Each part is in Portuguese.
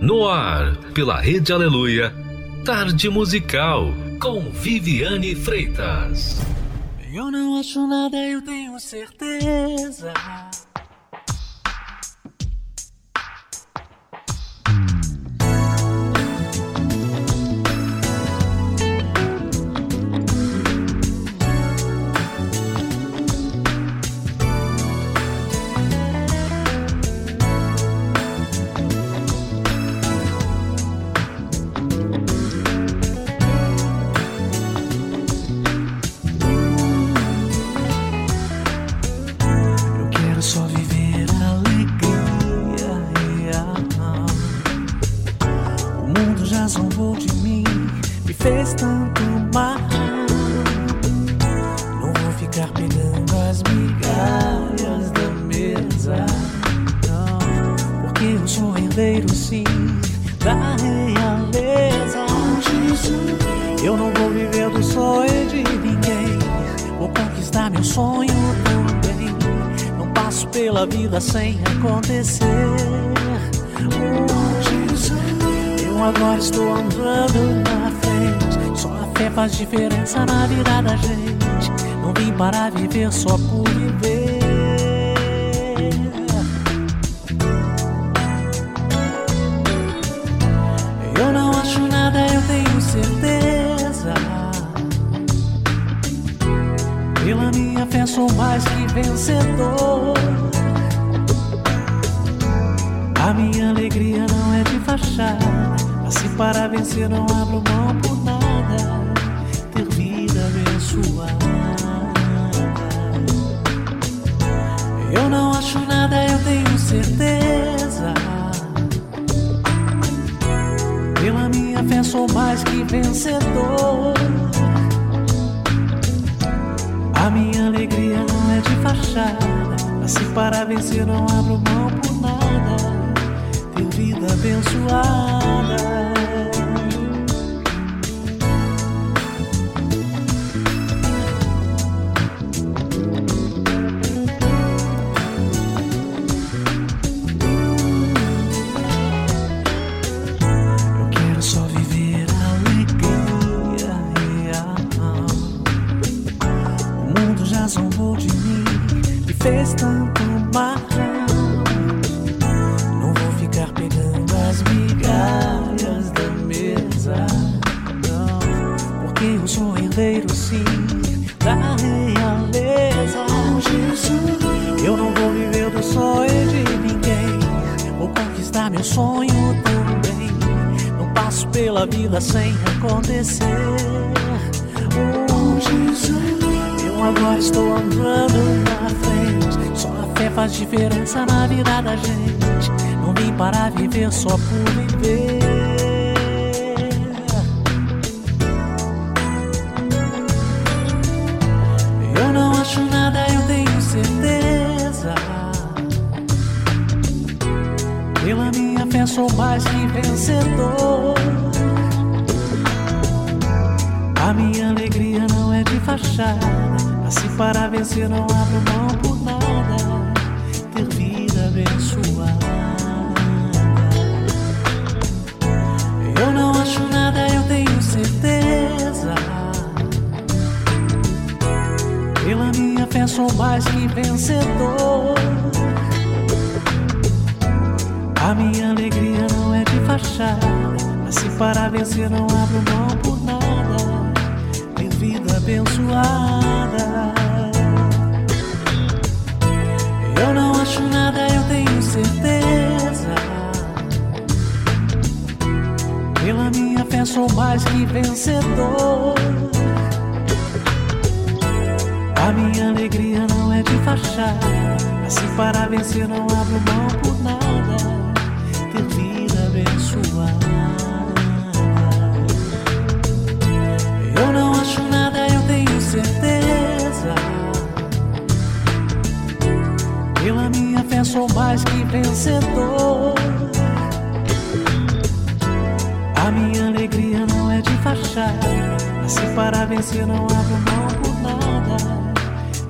No ar, pela Rede Aleluia, Tarde Musical, com Viviane Freitas. Eu não acho nada, eu tenho certeza. Para viver só por vida sem acontecer. Oh, eu agora estou andando na frente. Só a fé faz diferença na vida da gente. Não vim para viver só por viver. Eu não acho nada, eu tenho certeza. Pela minha fé sou mais que vencedor. Minha alegria não é de fachada. Assim para vencer não abro mão por nada. Ter vida abençoada. Eu não acho nada, eu tenho certeza. Pela minha fé sou mais que vencedor. A minha alegria não é de fachada. Assim para vencer não abro mão por abençoada. Eu não acho nada, eu tenho certeza. Pela minha fé sou mais que vencedor. A minha alegria não é de fachada. Assim para vencer não abro mão por nada. Ter vida abençoada. certeza. Pela minha fé sou mais que vencedor. A minha alegria não é de fachada. Assim, para vencer, não abro mão por nada.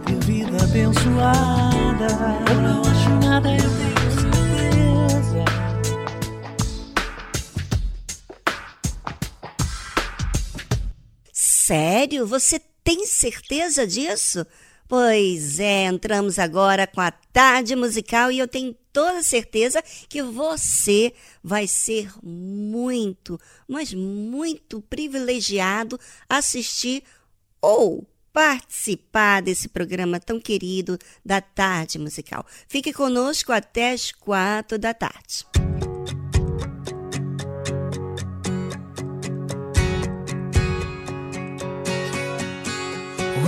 Ter vida abençoada. Eu não acho nada, eu tenho certeza. Sério? Você tem certeza disso? Pois é, entramos agora com a tarde musical e eu tenho toda certeza que você vai ser muito, mas muito privilegiado assistir ou participar desse programa tão querido da tarde musical. Fique conosco até as quatro da tarde.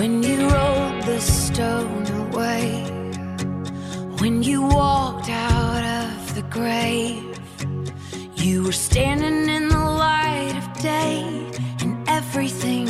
When you rolled the stone away, when you walked out of the grave, you were standing in the light of day, and everything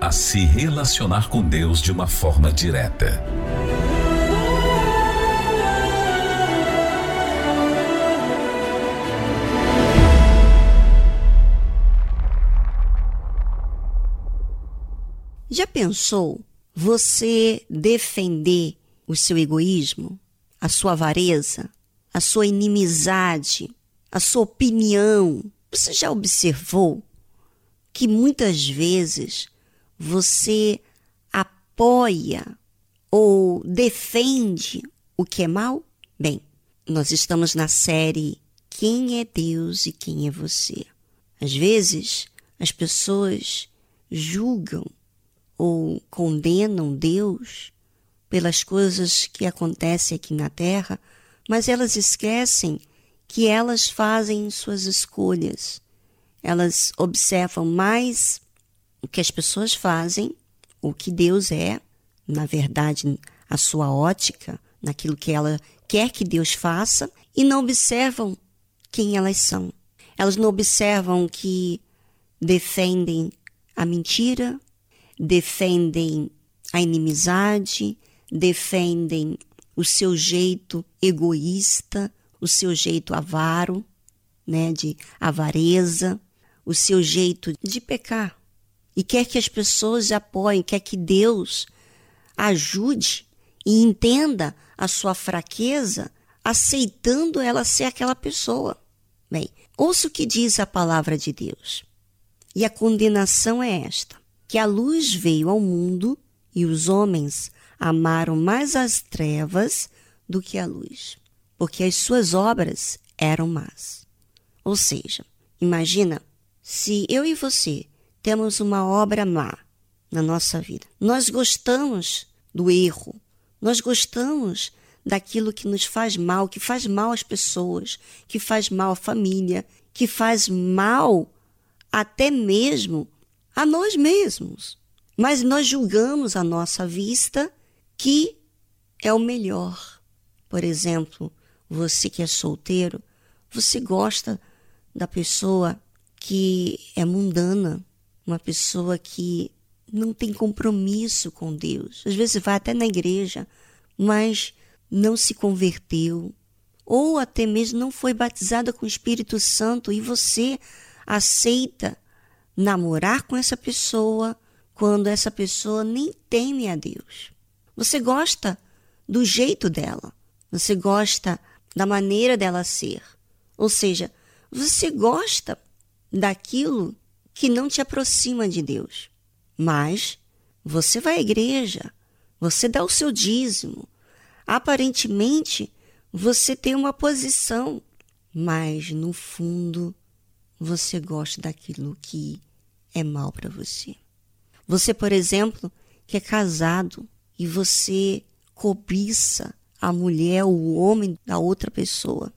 a se relacionar com Deus de uma forma direta. Já pensou você defender o seu egoísmo, a sua avareza, a sua inimizade, a sua opinião? Você já observou que muitas vezes você apoia ou defende o que é mal? Bem, nós estamos na série Quem é Deus e quem é você? Às vezes, as pessoas julgam ou condenam Deus pelas coisas que acontecem aqui na Terra, mas elas esquecem que elas fazem suas escolhas. Elas observam mais o que as pessoas fazem, o que Deus é, na verdade, a sua ótica, naquilo que ela quer que Deus faça, e não observam quem elas são. Elas não observam que defendem a mentira, defendem a inimizade, defendem o seu jeito egoísta, o seu jeito avaro, né, de avareza, o seu jeito de pecar. E quer que as pessoas apoiem, quer que Deus ajude e entenda a sua fraqueza, aceitando ela ser aquela pessoa. Bem, ouça o que diz a palavra de Deus. E a condenação é esta: que a luz veio ao mundo e os homens amaram mais as trevas do que a luz, porque as suas obras eram más. Ou seja, imagina se eu e você temos uma obra má na nossa vida. Nós gostamos do erro, nós gostamos daquilo que nos faz mal, que faz mal às pessoas, que faz mal à família, que faz mal até mesmo a nós mesmos. Mas nós julgamos à nossa vista que é o melhor. Por exemplo, você que é solteiro, você gosta da pessoa que é mundana, uma pessoa que não tem compromisso com Deus. Às vezes vai até na igreja, mas não se converteu, ou até mesmo não foi batizada com o Espírito Santo e você aceita namorar com essa pessoa quando essa pessoa nem teme a Deus. Você gosta do jeito dela, você gosta da maneira dela ser. Ou seja, você gosta daquilo que não te aproxima de Deus. Mas você vai à igreja, você dá o seu dízimo. Aparentemente, você tem uma posição, mas no fundo, você gosta daquilo que é mal para você. Você, por exemplo, que é casado e você cobiça a mulher ou o homem da outra pessoa.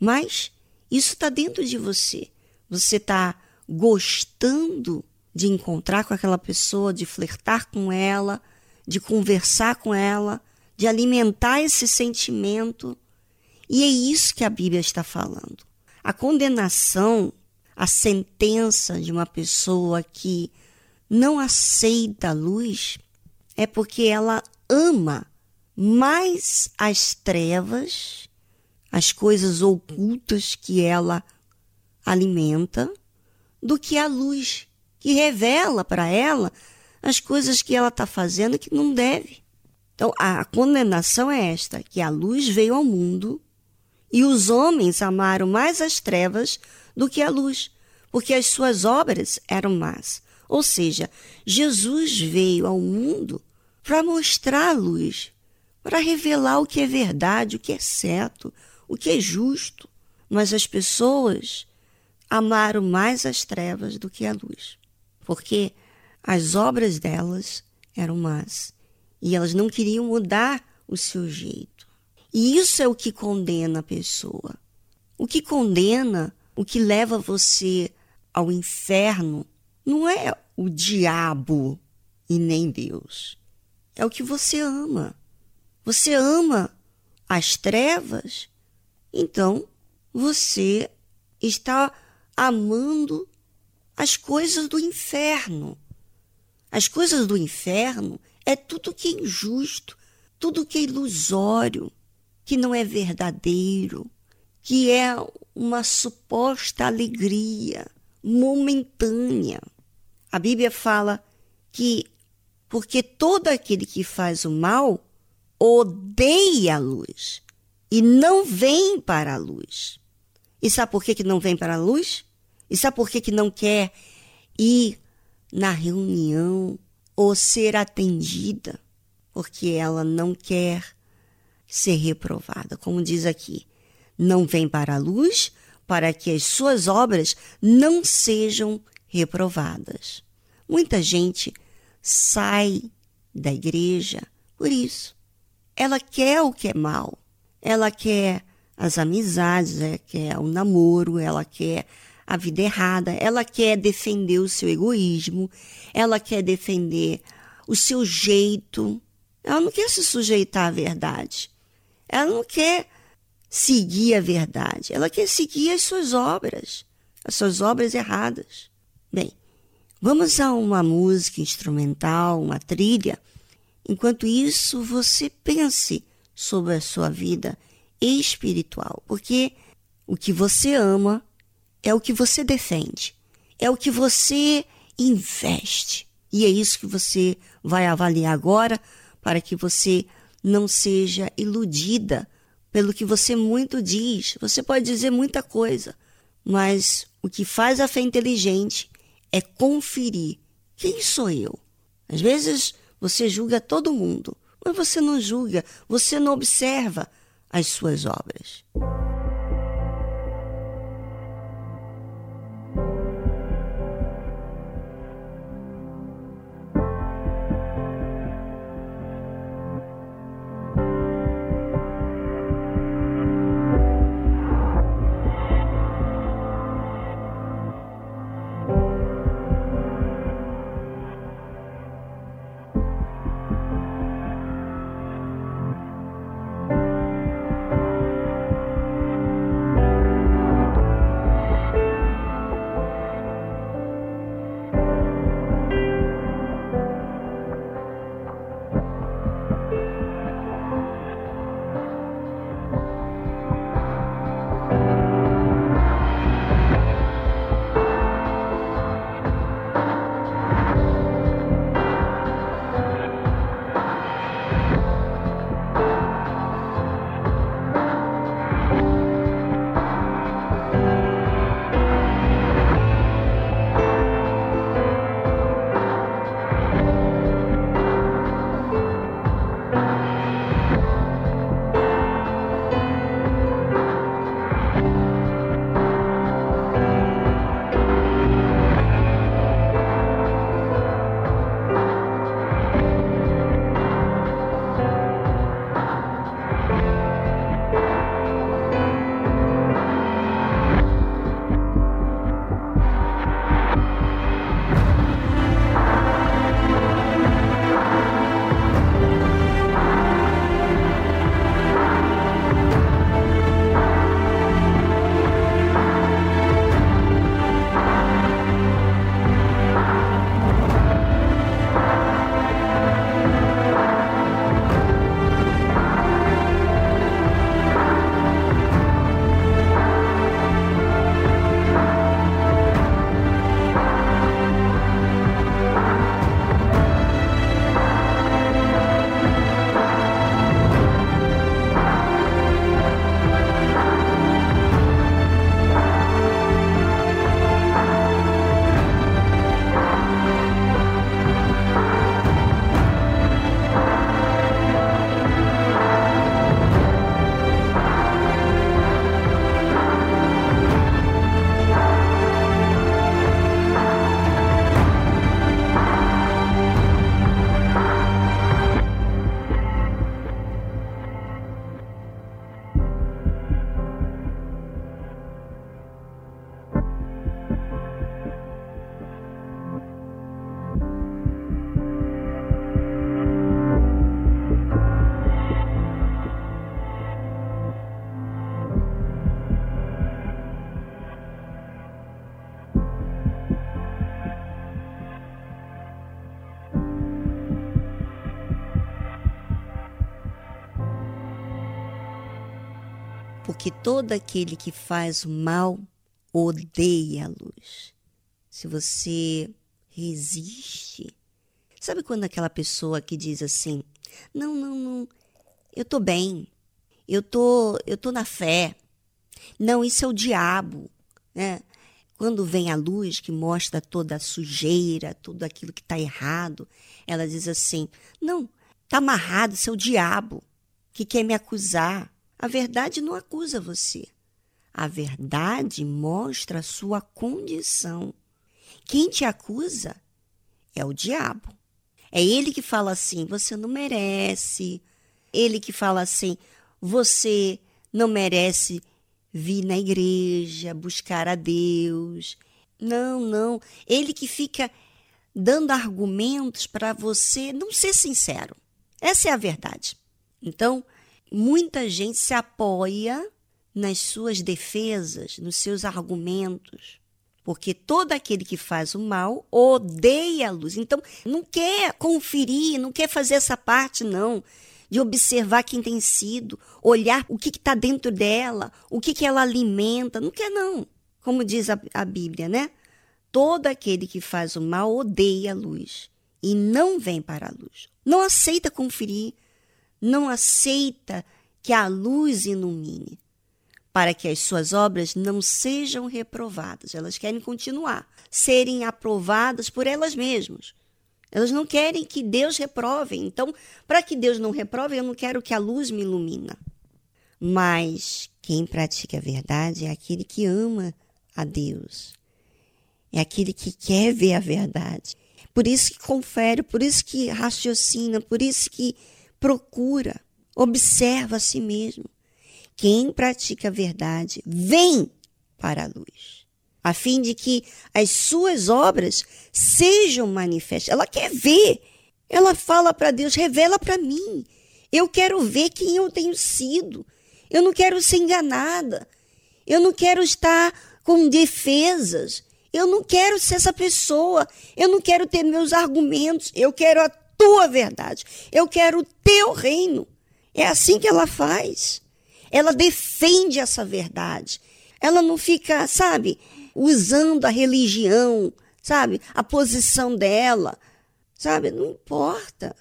Mas isso está dentro de você. Você está gostando de encontrar com aquela pessoa, de flertar com ela, de conversar com ela, de alimentar esse sentimento. E é isso que a Bíblia está falando. A condenação, a sentença de uma pessoa que não aceita a luz é porque ela ama mais as trevas, as coisas ocultas que ela alimenta, do que a luz, que revela para ela as coisas que ela está fazendo que não deve. Então, a condenação é esta: que a luz veio ao mundo e os homens amaram mais as trevas do que a luz, porque as suas obras eram más. Ou seja, Jesus veio ao mundo para mostrar a luz, para revelar o que é verdade, o que é certo, o que é justo. Mas as pessoas amaram mais as trevas do que a luz, porque as obras delas eram más. E elas não queriam mudar o seu jeito. E isso é o que condena a pessoa. O que condena, o que leva você ao inferno, não é o diabo e nem Deus. É o que você ama. Você ama as trevas, então você está amando as coisas do inferno. As coisas do inferno é tudo que é injusto, tudo que é ilusório, que não é verdadeiro, que é uma suposta alegria momentânea. A Bíblia fala que porque todo aquele que faz o mal odeia a luz e não vem para a luz. E sabe por que, que não vem para a luz? E sabe por que, que não quer ir na reunião ou ser atendida? Porque ela não quer ser reprovada. Como diz aqui, não vem para a luz para que as suas obras não sejam reprovadas. Muita gente sai da igreja por isso. Ela quer o que é mal. Ela quer as amizades, ela quer o namoro, ela quer a vida errada, ela quer defender o seu egoísmo, ela quer defender o seu jeito. Ela não quer se sujeitar à verdade. Ela não quer seguir a verdade. Ela quer seguir as suas obras, as suas obras erradas. Bem, vamos a uma música instrumental, uma trilha. Enquanto isso, você pense sobre a sua vida espiritual, porque o que você ama é o que você defende, é o que você investe. E é isso que você vai avaliar agora para que você não seja iludida pelo que você muito diz. Você pode dizer muita coisa, mas o que faz a fé inteligente é conferir quem sou eu. Às vezes você julga todo mundo, mas você não julga, você não observa as suas obras. Todo aquele que faz o mal odeia a luz. Se você resiste, sabe quando aquela pessoa que diz assim: "Não, não, não, eu tô bem. Eu tô, eu tô na fé. Não, isso é o diabo", né? Quando vem a luz que mostra toda a sujeira, tudo aquilo que está errado, ela diz assim: Não, está amarrado, isso é o diabo que quer me acusar. A verdade não acusa você. A verdade mostra a sua condição. Quem te acusa é o diabo. É ele que fala assim: você não merece. Ele que fala assim: você não merece vir na igreja, buscar a Deus. Não, não. Ele que fica dando argumentos para você não ser sincero. Essa é a verdade. Então, muita gente se apoia nas suas defesas, nos seus argumentos, porque todo aquele que faz o mal odeia a luz. Então, não quer conferir, não quer fazer essa parte, não de observar quem tem sido, olhar o que está dentro dela, o que, que ela alimenta. Não quer, não. Como diz a, a Bíblia, né? Todo aquele que faz o mal odeia a luz e não vem para a luz. Não aceita conferir, não aceita que a luz ilumine, para que as suas obras não sejam reprovadas. Elas querem continuar, serem aprovadas por elas mesmas. Elas não querem que Deus reprove. Então, para que Deus não reprove, eu não quero que a luz me ilumina. Mas quem pratica a verdade é aquele que ama a Deus. É aquele que quer ver a verdade. Por isso que confere, por isso que raciocina, por isso que procura, observa a si mesmo. Quem pratica a verdade vem para a luz a fim de que as suas obras sejam manifestas. Ela quer ver. Ela fala para Deus: revela para mim. Eu quero ver quem eu tenho sido. Eu não quero ser enganada. Eu não quero estar com defesas. Eu não quero ser essa pessoa. Eu não quero ter meus argumentos. Eu quero a tua verdade. Eu quero o teu reino. É assim que ela faz. Ela defende essa verdade. Ela não fica, sabe, usando a religião, sabe? A posição dela, sabe? Não importa.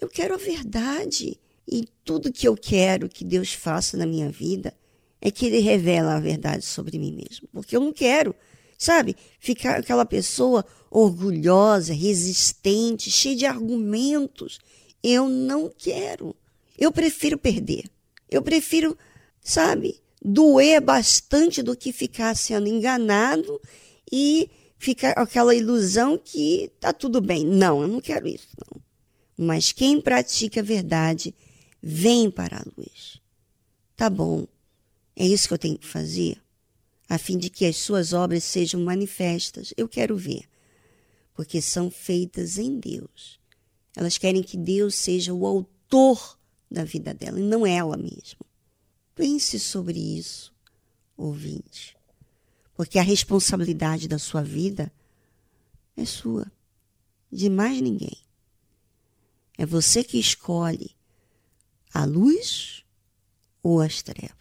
Eu quero a verdade. E tudo que eu quero que Deus faça na minha vida é que Ele revela a verdade sobre mim mesmo. Porque eu não quero, sabe? Ficar aquela pessoa orgulhosa, resistente, cheia de argumentos. Eu não quero. Eu prefiro perder. Eu prefiro, sabe? doer bastante do que ficar sendo enganado e ficar aquela ilusão que tá tudo bem. Não, eu não quero isso, não. Mas quem pratica a verdade vem para a luz. Tá bom. É isso que eu tenho que fazer, a fim de que as suas obras sejam manifestas. Eu quero ver, porque são feitas em Deus. Elas querem que Deus seja o autor da vida dela e não ela mesma. Pense sobre isso, ouvinte, porque a responsabilidade da sua vida é sua, de mais ninguém. É você que escolhe a luz ou as trevas.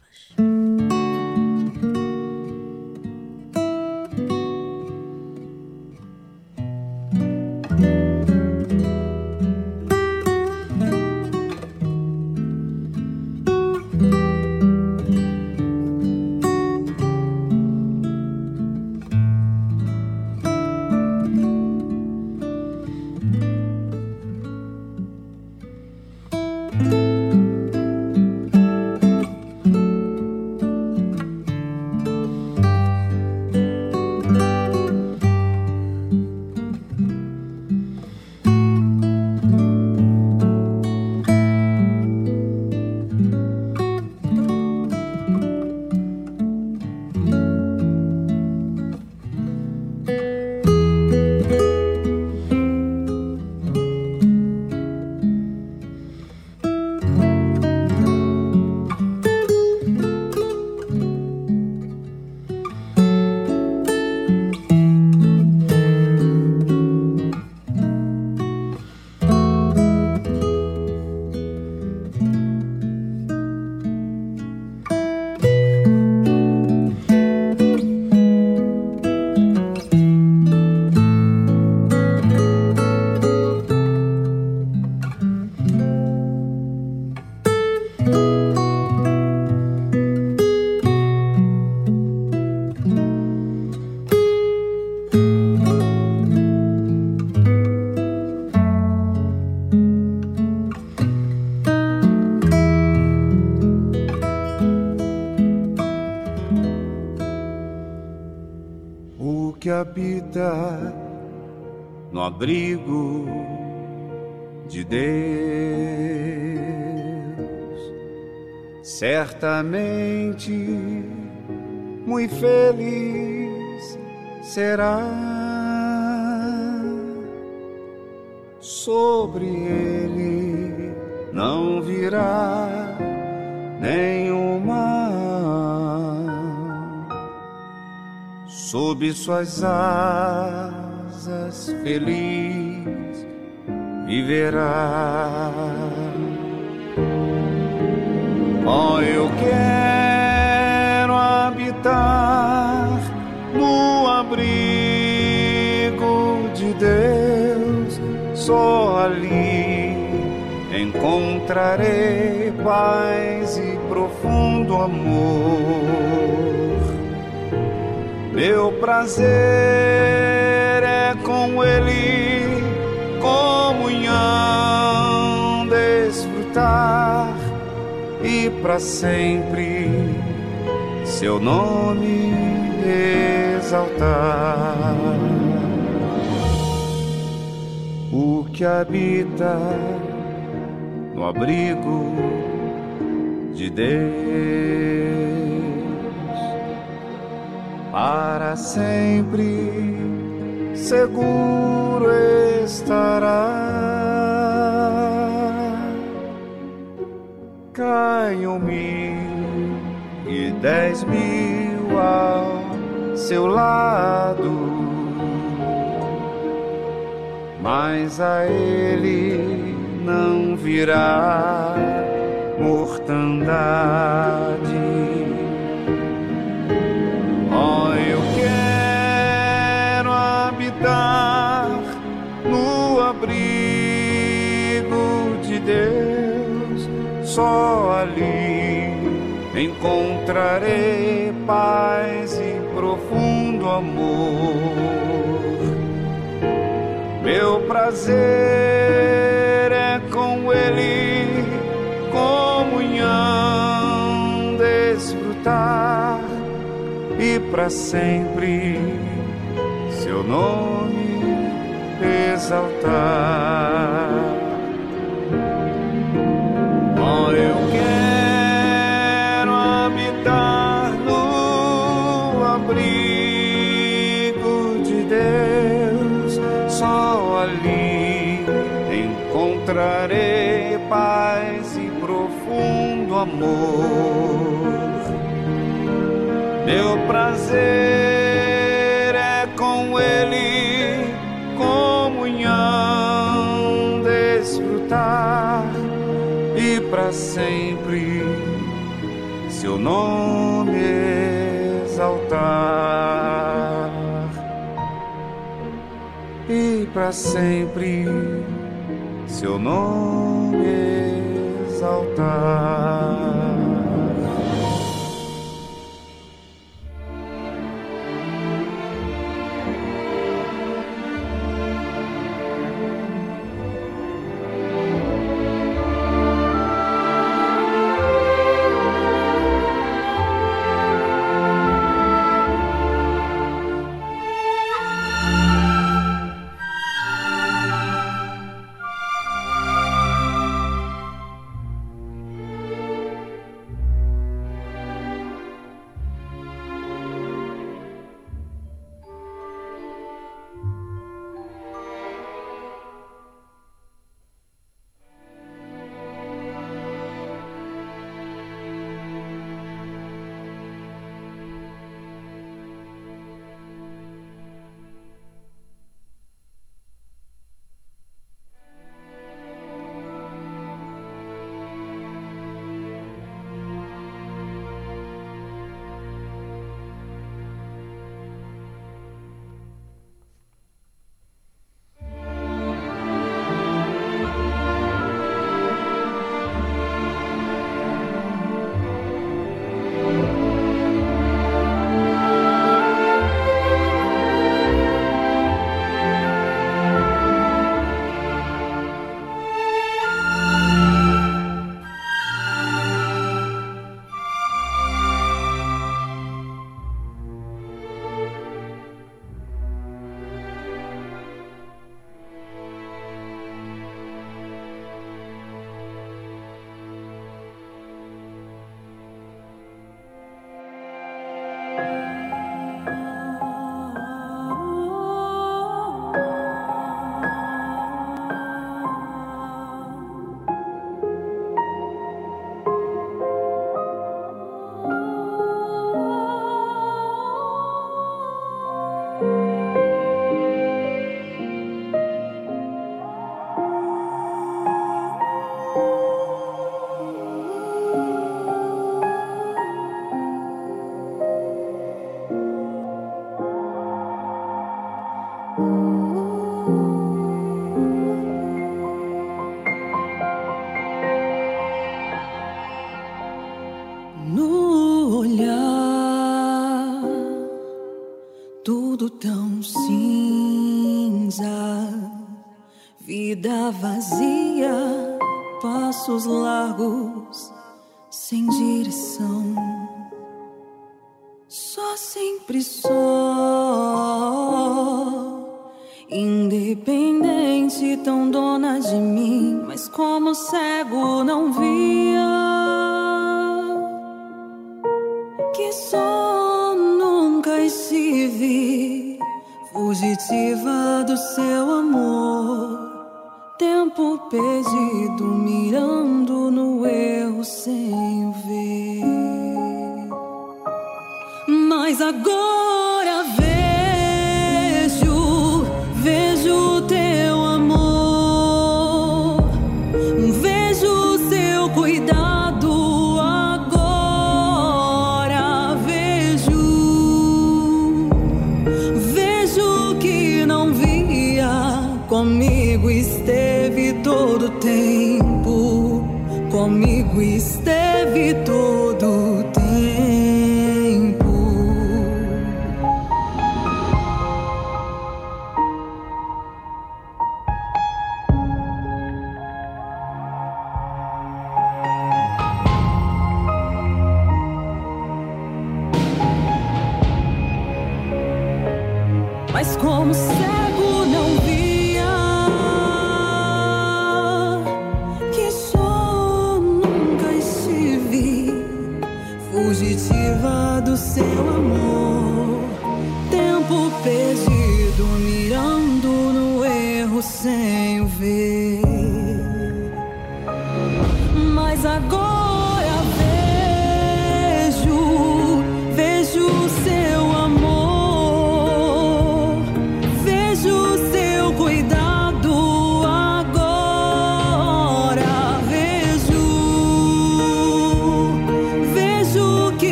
Habita no abrigo de Deus certamente muito feliz será. Sobre ele não virá nenhuma. Sob suas asas feliz viverá. Oh, eu quero habitar no abrigo de Deus, só ali encontrarei paz e profundo amor. Meu prazer é com Ele, comunhão, desfrutar e para sempre seu nome exaltar. O que habita no abrigo de Deus para sempre seguro estará. Caiam mil e dez mil ao seu lado, mas a ele não virá mortandade. Deus, só ali encontrarei paz e profundo amor. Meu prazer é com Ele, comunhão, desfrutar e para sempre seu nome exaltar. Amor. Meu prazer é com Ele, comunhão, desfrutar e para sempre seu nome exaltar. E para sempre seu nome exaltar.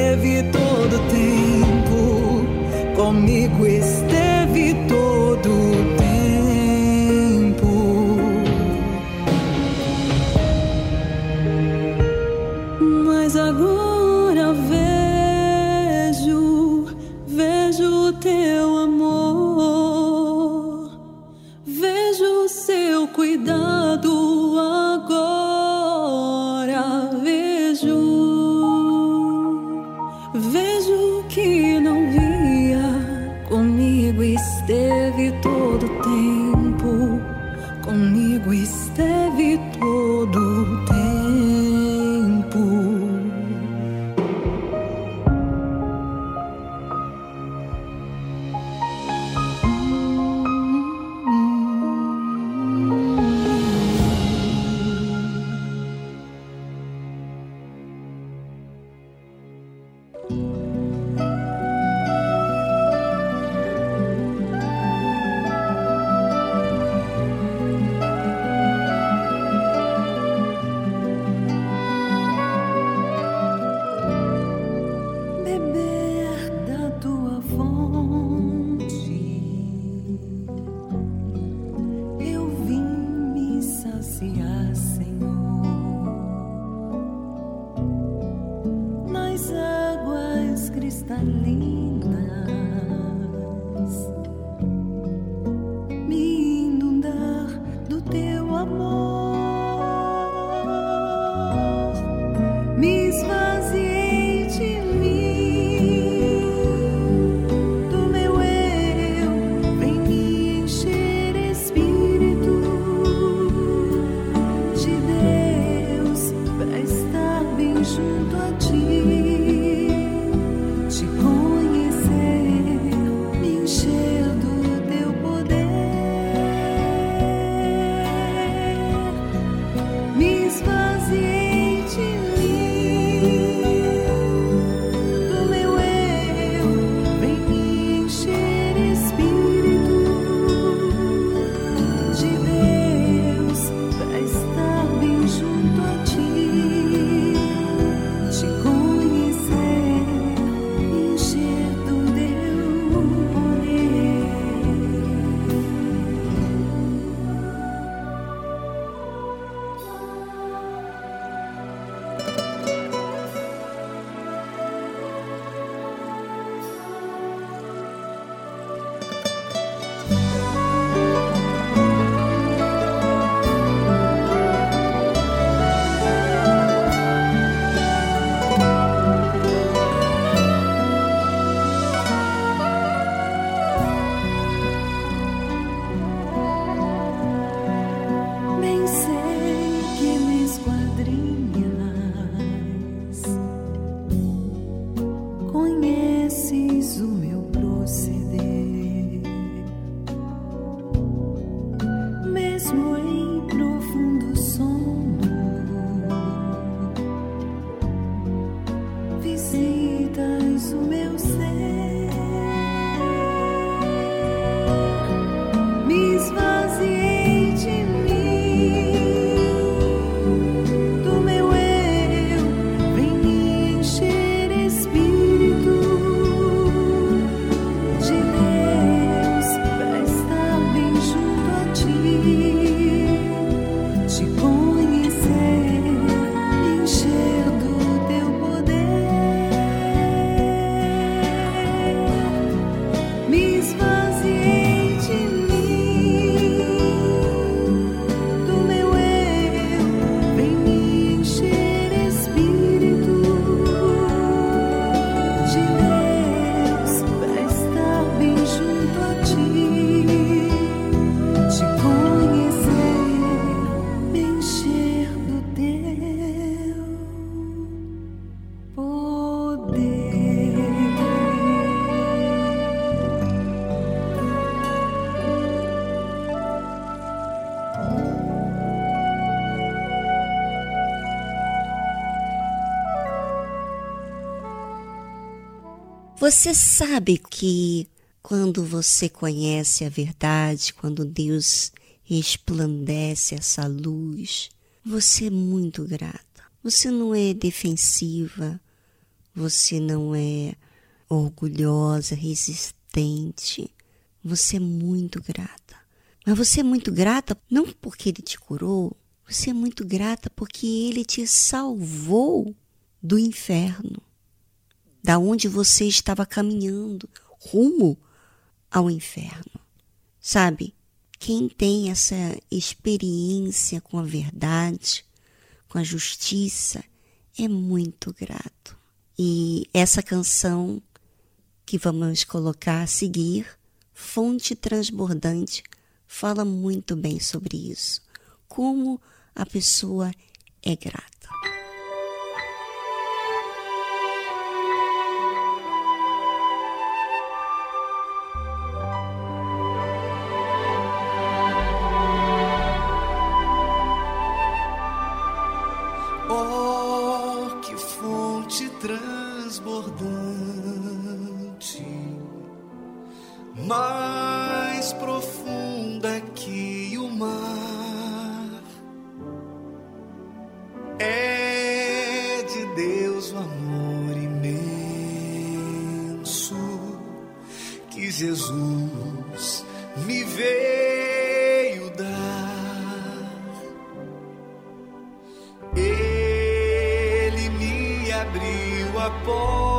Esteve todo tempo, comigo esteve Você sabe que quando você conhece a verdade, quando Deus resplandece essa luz, você é muito grata. Você não é defensiva, você não é orgulhosa, resistente. Você é muito grata. Mas você é muito grata não porque ele te curou, você é muito grata porque ele te salvou do inferno da onde você estava caminhando rumo ao inferno. Sabe? Quem tem essa experiência com a verdade, com a justiça, é muito grato. E essa canção que vamos colocar a seguir, Fonte Transbordante, fala muito bem sobre isso. Como a pessoa é grata. Mais profunda que o mar, é de Deus o amor imenso que Jesus me veio dar. Ele me abriu a porta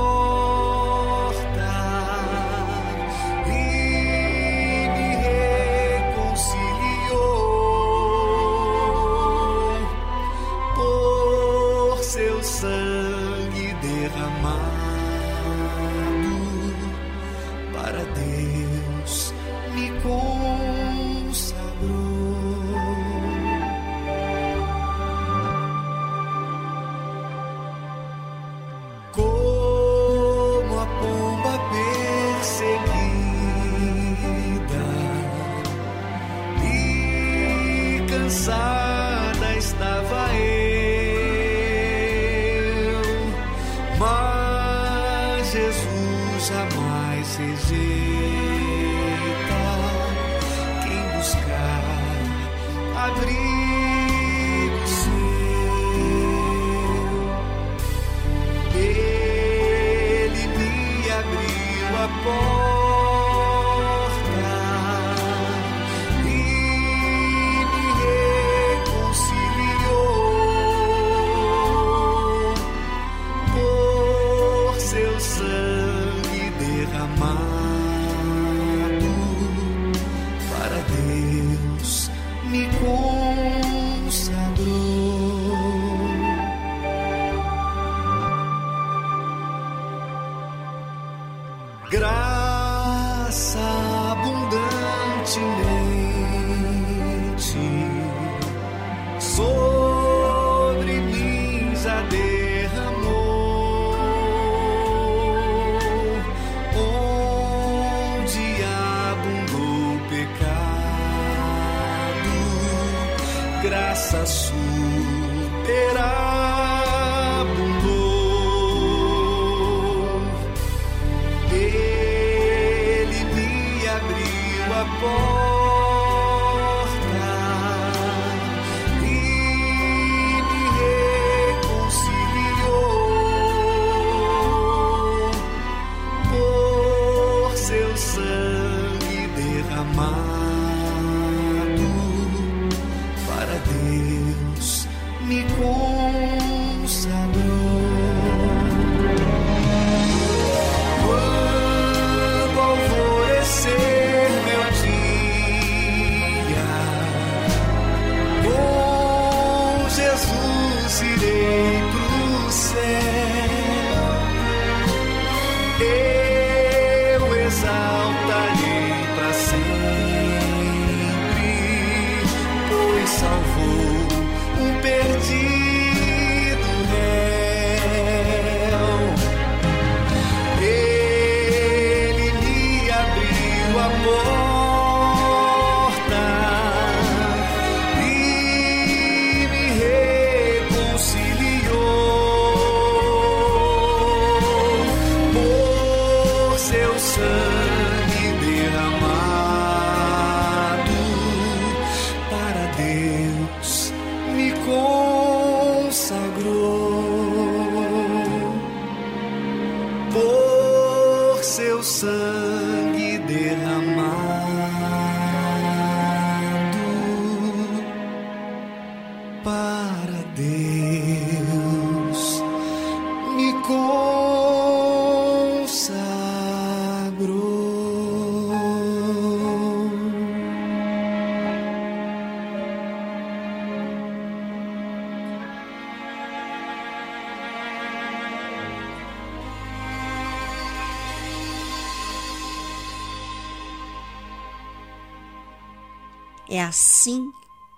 É assim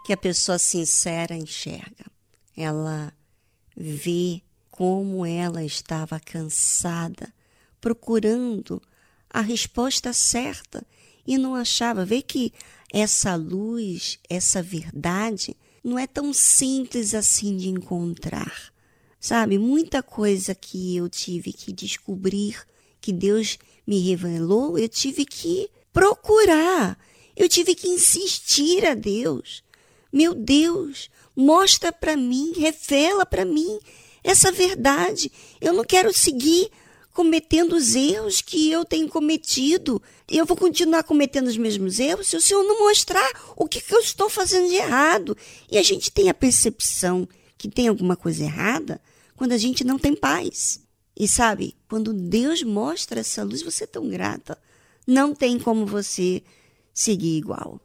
que a pessoa sincera enxerga. Ela vê como ela estava cansada, procurando a resposta certa e não achava. Vê que essa luz, essa verdade, não é tão simples assim de encontrar. Sabe, muita coisa que eu tive que descobrir, que Deus me revelou, eu tive que procurar. Eu tive que insistir a Deus. Meu Deus, mostra para mim, revela para mim essa verdade. Eu não quero seguir cometendo os erros que eu tenho cometido. Eu vou continuar cometendo os mesmos erros se o Senhor não mostrar o que, que eu estou fazendo de errado. E a gente tem a percepção que tem alguma coisa errada quando a gente não tem paz. E sabe, quando Deus mostra essa luz, você é tão grata. Não tem como você seguir igual.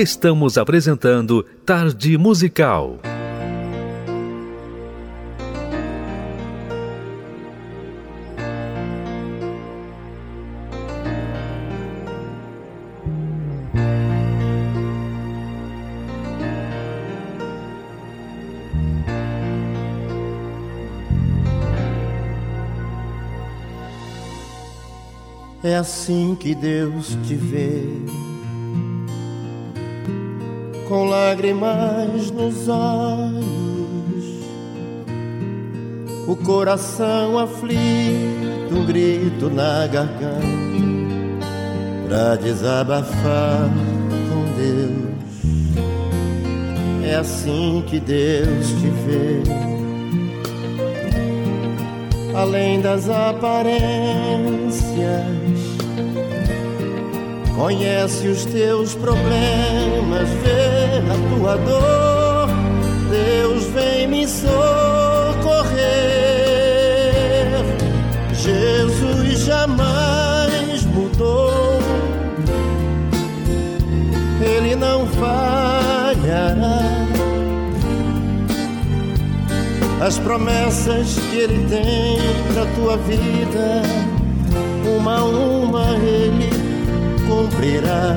Estamos apresentando Tarde Musical. É assim que Deus te vê, com lágrimas nos olhos, o coração aflito, um grito na garganta, pra desabafar com Deus. É assim que Deus te vê além das aparências. Conhece os teus problemas, vê a tua dor. Deus vem me socorrer. Jesus jamais mudou, Ele não falhará as promessas que Ele tem pra tua vida, uma a uma Ele cumprirá.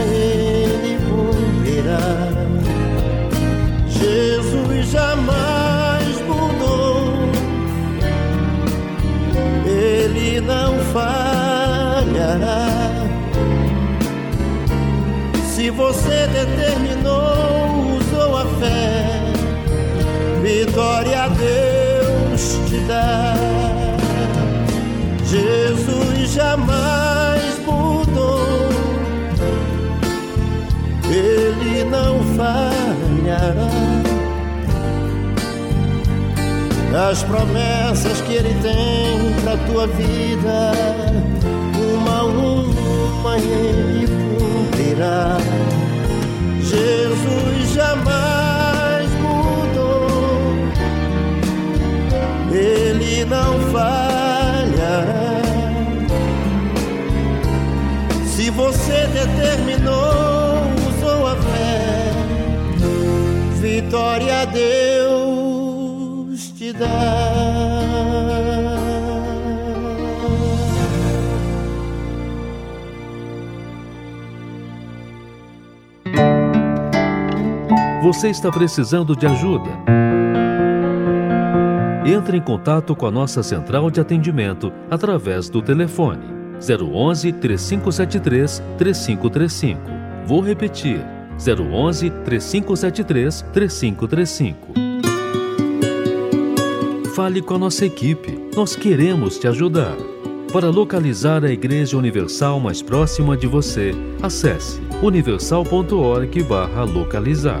Ele cumprirá. Jesus jamais mudou, Ele não falhará. Se você determinou, usou a fé, vitória a Deus te dá. Jesus jamais falhará. As promessas que Ele tem pra tua vida, uma a uma Ele cumprirá. Jesus jamais mudou, Ele não falhará. Se você determinou, vitória Deus te dá. Você está precisando de ajuda? Entre em contato com a nossa central de atendimento através do telefone 011 3573 3535. Vou repetir: 011 3573 3535. Fale com a nossa equipe. Nós queremos te ajudar. Para localizar a Igreja Universal mais próxima de você, acesse universal.org/localizar.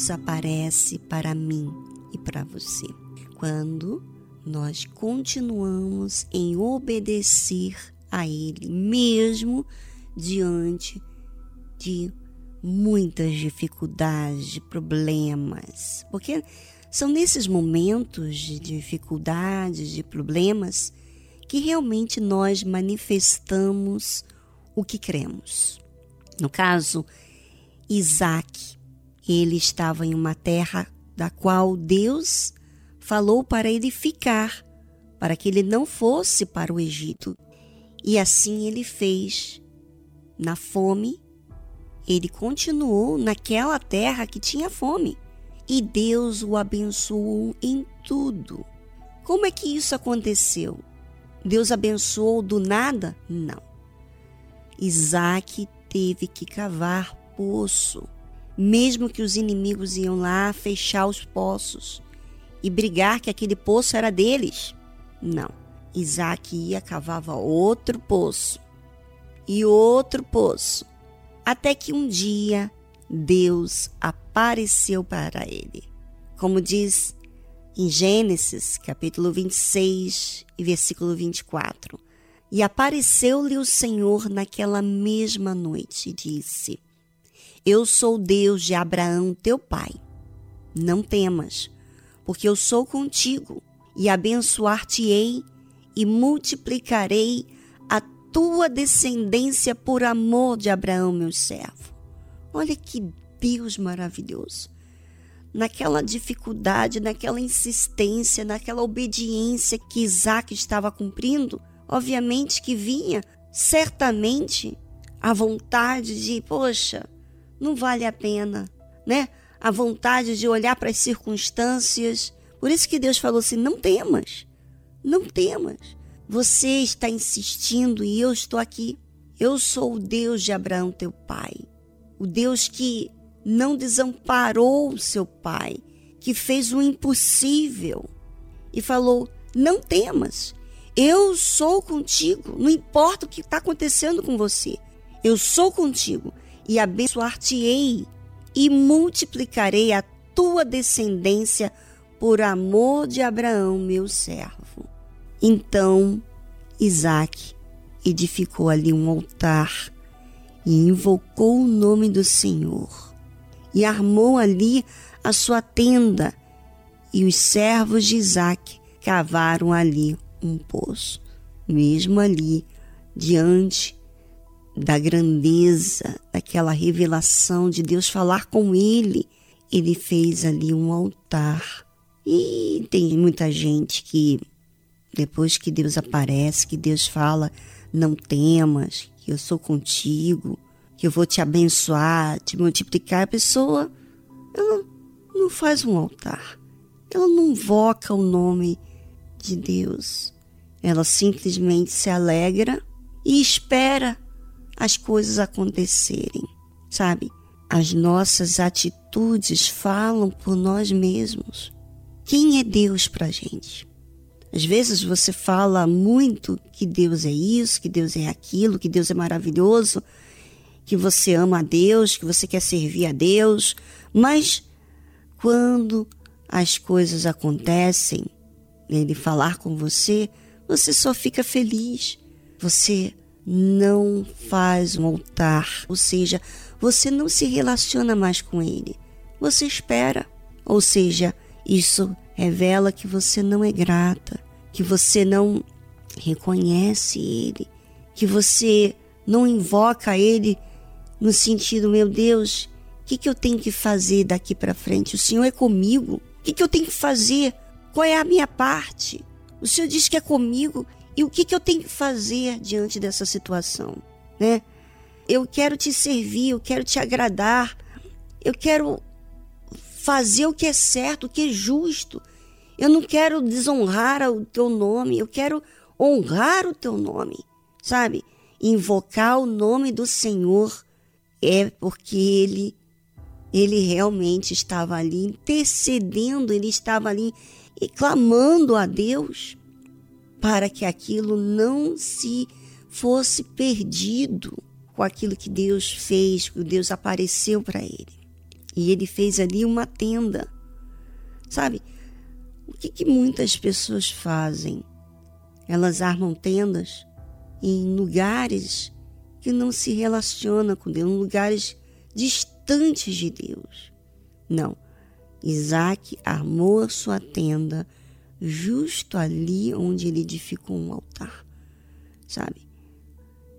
Deus aparece para mim e para você? Quando nós continuamos em obedecer a Ele, mesmo diante de muitas dificuldades, de problemas. Porque são nesses momentos de dificuldades, de problemas, que realmente nós manifestamos o que cremos. No caso, Isaac, ele estava em uma terra da qual Deus falou para ele ficar, para que ele não fosse para o Egito. E assim ele fez. Na fome, ele continuou naquela terra que tinha fome. E Deus o abençoou em tudo. Como é que isso aconteceu? Deus abençoou do nada? Não. Isaac teve que cavar poço mesmo que os inimigos iam lá fechar os poços e brigar que aquele poço era deles. Não. Isaac ia, cavava outro poço e outro poço, até que um dia Deus apareceu para ele. Como diz em Gênesis, capítulo 26 e versículo 24. E apareceu-lhe o Senhor naquela mesma noite e disse: eu sou Deus de Abraão, teu pai. Não temas, porque eu sou contigo, e abençoar-te-ei e multiplicarei a tua descendência por amor de Abraão, meu servo. Olha que Deus maravilhoso. Naquela dificuldade, naquela insistência, naquela obediência que Isaac estava cumprindo, obviamente que vinha certamente a vontade de, poxa, não vale a pena, né? A vontade de olhar para as circunstâncias. Por isso que Deus falou assim: não temas, não temas. Você está insistindo e eu estou aqui. Eu sou o Deus de Abraão, teu pai. O Deus que não desamparou seu pai, que fez o impossível e falou: não temas, eu sou contigo, não importa o que está acontecendo com você, eu sou contigo e abençoar-te-ei e multiplicarei a tua descendência por amor de Abraão, meu servo. Então Isaac edificou ali um altar e invocou o nome do Senhor e armou ali a sua tenda e os servos de Isaac cavaram ali um poço, mesmo ali diante da grandeza, daquela revelação de Deus falar com ele, ele fez ali um altar. E tem muita gente que, depois que Deus aparece, que Deus fala, não temas, que eu sou contigo, que eu vou te abençoar, te multiplicar, a pessoa, ela não faz um altar. Ela não invoca o nome de Deus. Ela simplesmente se alegra e espera as coisas acontecerem, sabe? As nossas atitudes falam por nós mesmos. Quem é Deus para gente? Às vezes você fala muito que Deus é isso, que Deus é aquilo, que Deus é maravilhoso, que você ama a Deus, que você quer servir a Deus, mas quando as coisas acontecem, ele falar com você, você só fica feliz. Você não faz um altar, ou seja, você não se relaciona mais com ele. Você espera, ou seja, isso revela que você não é grata, que você não reconhece Ele, que você não invoca Ele no sentido, meu Deus, o que, que eu tenho que fazer daqui para frente? O Senhor é comigo. O que, que eu tenho que fazer? Qual é a minha parte? O Senhor diz que é comigo. E o que, que eu tenho que fazer diante dessa situação? Né? Eu quero te servir, eu quero te agradar, eu quero fazer o que é certo, o que é justo. Eu não quero desonrar o teu nome, eu quero honrar o teu nome, sabe? Invocar o nome do Senhor é porque ele ele realmente estava ali intercedendo, ele estava ali clamando a Deus para que aquilo não se fosse perdido com aquilo que Deus fez, que Deus apareceu para ele. E ele fez ali uma tenda. Sabe? O que, que muitas pessoas fazem? Elas armam tendas em lugares que não se relacionam com Deus, em lugares distantes de Deus. Não. Isaac armou a sua tenda justo ali onde ele edificou um altar. Sabe?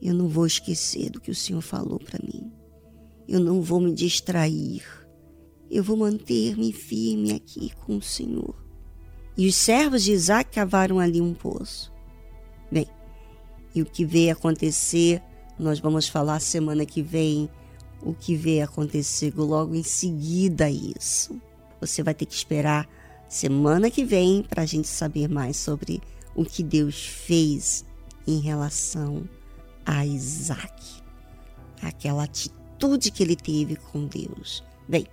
Eu não vou esquecer do que o Senhor falou para mim. Eu não vou me distrair. Eu vou manter-me firme aqui com o Senhor. E os servos de Isaac cavaram ali um poço. Bem, e o que veio acontecer, nós vamos falar semana que vem o que veio acontecer logo em seguida a isso. Você vai ter que esperar semana que vem para a gente saber mais sobre o que Deus fez em relação a Isaac. Aquela atitude que ele teve com Deus. Bem,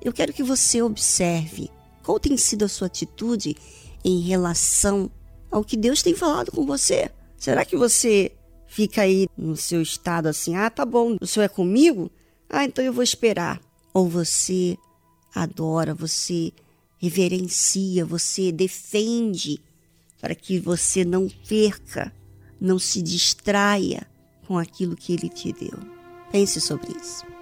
eu quero que você observe qual tem sido a sua atitude em relação ao que Deus tem falado com você. Será que você fica aí no seu estado assim, ah, tá bom, o senhor é comigo? Ah, então eu vou esperar. Ou você adora, você reverencia, você defende para que você não perca, não se distraia com aquilo que ele te deu. Pense sobre isso.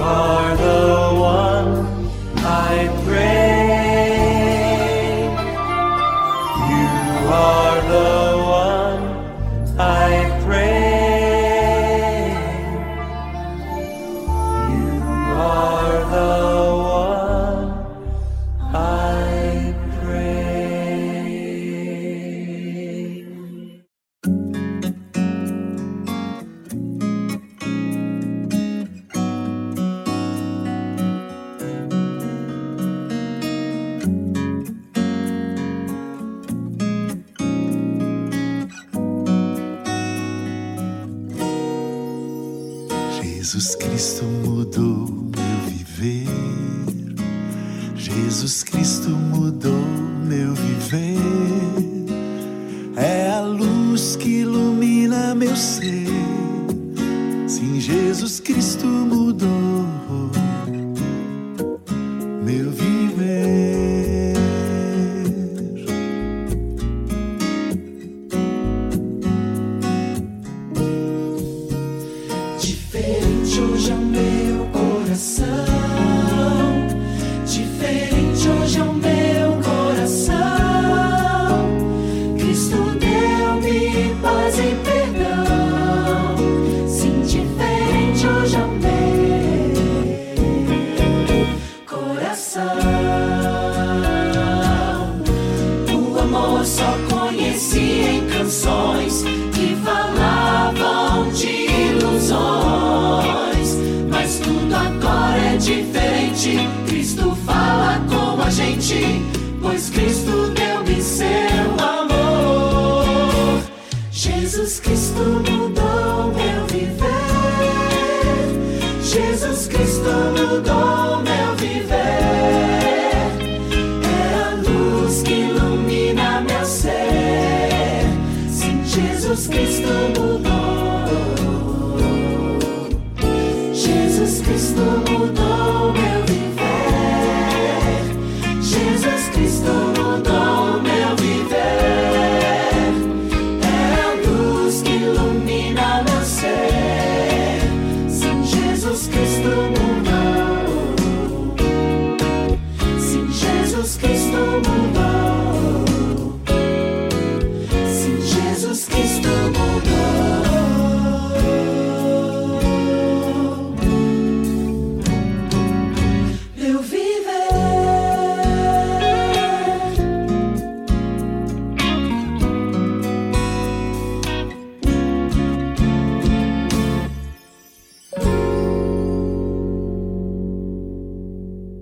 Are the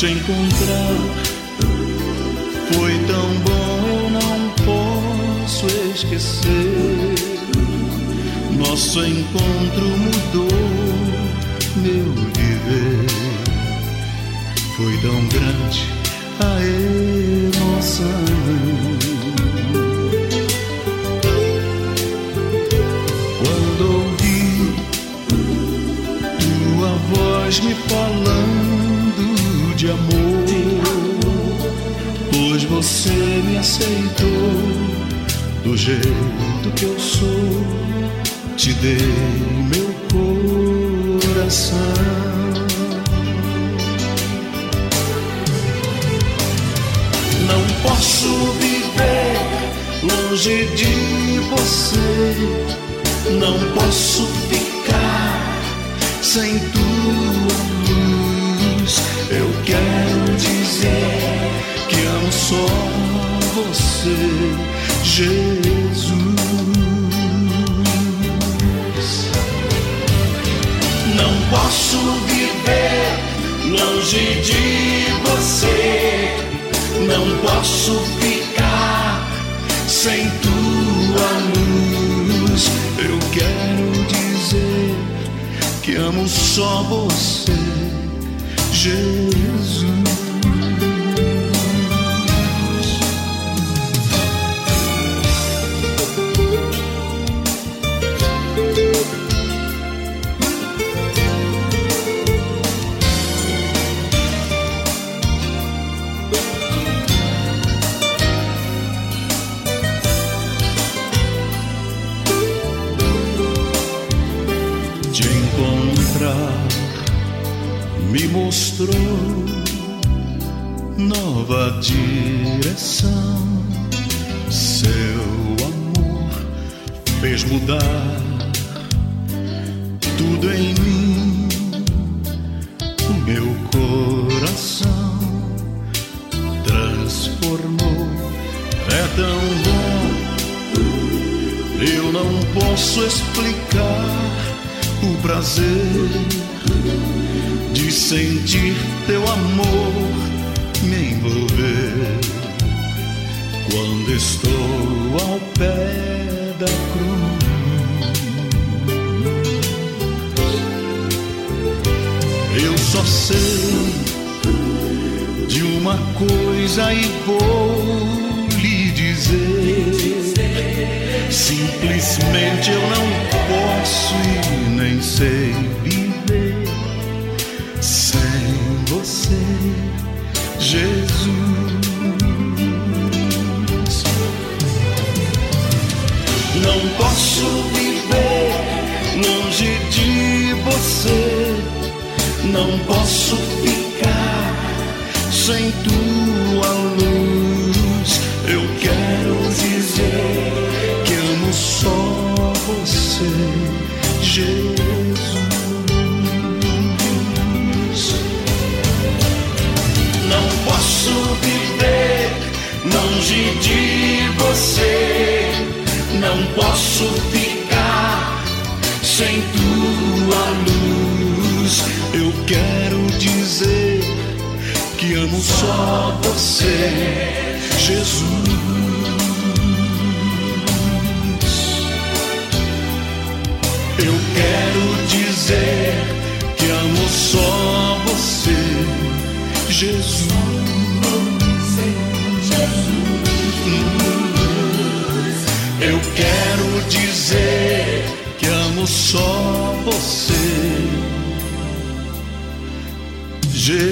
te encontrar. Foi tão bom, eu não posso esquecer. Nosso encontro mudou meu viver. Foi tão grande a emoção. você me aceitou do jeito que eu sou, te dei meu coração. Não posso viver longe de você, não posso ficar sem tua luz. Eu quero dizer amo só você, Jesus. Não posso viver longe de você. Não posso ficar sem tua luz. Eu quero dizer que amo só você, Jesus. Posso viver longe de você, não posso ficar sem tua luz. Eu quero dizer que amo só você, Jesus. Não posso viver longe de você, posso ficar sem tua luz. Eu quero dizer que amo só você, Jesus. Eu quero dizer que amo só você, Jesus. Eu quero dizer que amo só você, Jesus.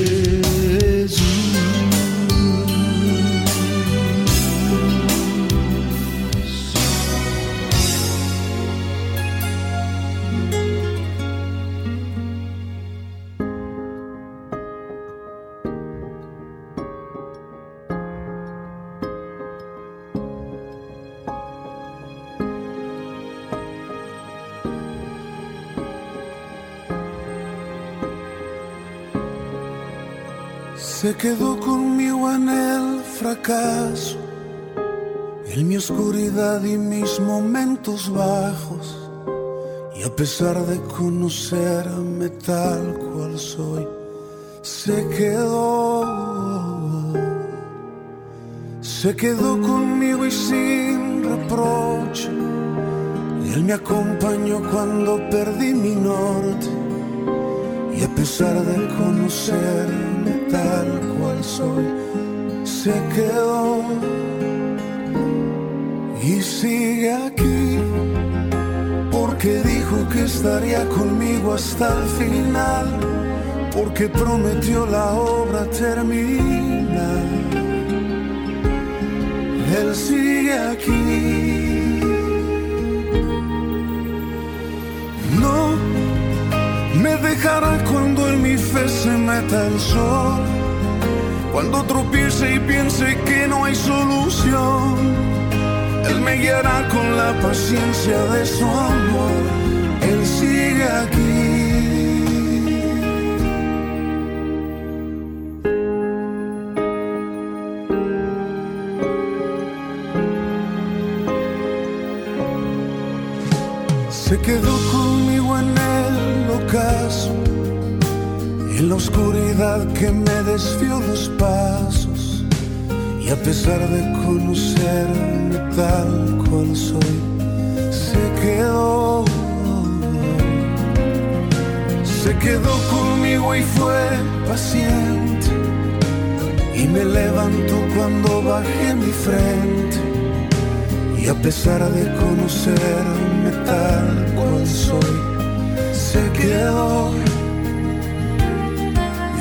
Quedó conmigo en el fracaso, en mi oscuridad y mis momentos bajos. Y a pesar de conocerme tal cual soy, se quedó. Se quedó conmigo y sin reproche. Él me acompañó cuando perdí mi norte. Y a pesar de conocerme tal cual soy, se quedó y sigue aquí, porque dijo que estaría conmigo hasta el final, porque prometió la obra terminar. Él sigue aquí. No me dejará cuando en mi fe se meta el sol, Cuando tropiece y piense que no hay solución, Él me guiará con la paciencia de su amor. Él sigue aquí. Se quedó conmigo la oscuridad que me desvió los pasos. Y a pesar de conocerme tal cual soy, se quedó. Se quedó conmigo y fue paciente. Y me levantó cuando bajé mi frente. Y a pesar de conocerme tal cual soy, se quedó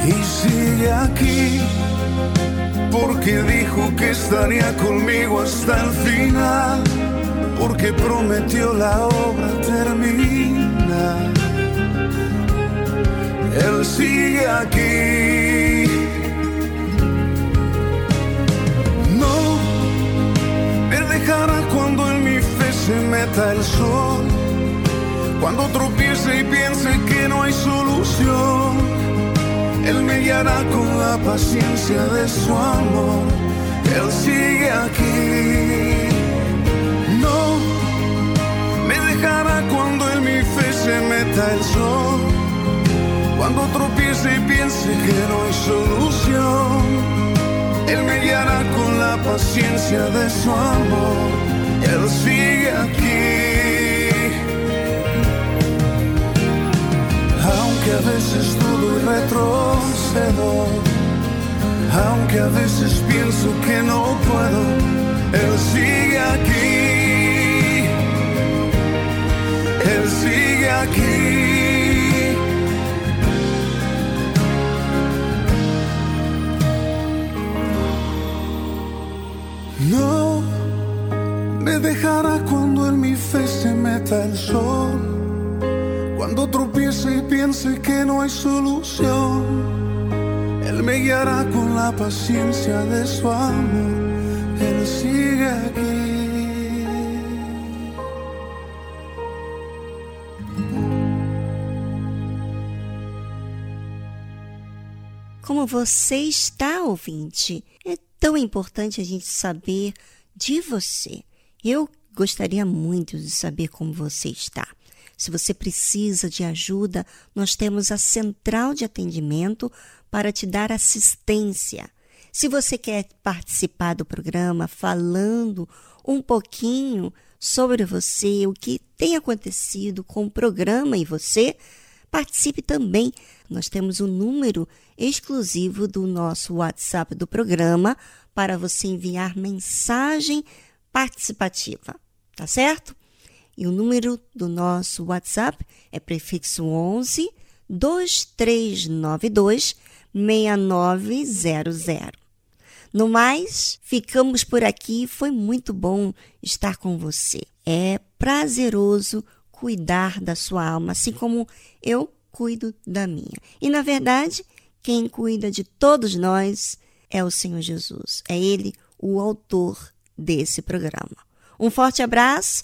y sigue aquí, porque dijo que estaría conmigo hasta el final, porque prometió la obra terminar. Él sigue aquí. No me dejará cuando en mi fe se meta el sol. Cuando tropiece y piense que no hay solución, Él me guiará con la paciencia de su amor. Él sigue aquí. No me dejará cuando en mi fe se meta el sol. Cuando tropiece y piense que no hay solución. Él me guiará con la paciencia de su amor. Él sigue aquí. Aunque a veces dudo y retrocedo, aunque a veces pienso que no puedo, Él sigue aquí. Él sigue aquí. No me dejará cuando en mi fe se meta el sol. Y piense que no hay solución. Él me guiará con la paciencia de su amor. Él sigue aquí. Como você está, ouvinte? É tão importante a gente saber de você. Eu gostaria muito de saber como você está. Se você precisa de ajuda, nós temos a central de atendimento para te dar assistência. Se você quer participar do programa falando um pouquinho sobre você, o que tem acontecido com o programa e você, participe também. Nós temos um número exclusivo do nosso WhatsApp do programa para você enviar mensagem participativa, tá certo? E o número do nosso WhatsApp é prefixo 11 2392 6900. No mais, ficamos por aqui. Foi muito bom estar com você. É prazeroso cuidar da sua alma, assim como eu cuido da minha. E na verdade, quem cuida de todos nós é o Senhor Jesus. É Ele o autor desse programa. Um forte abraço,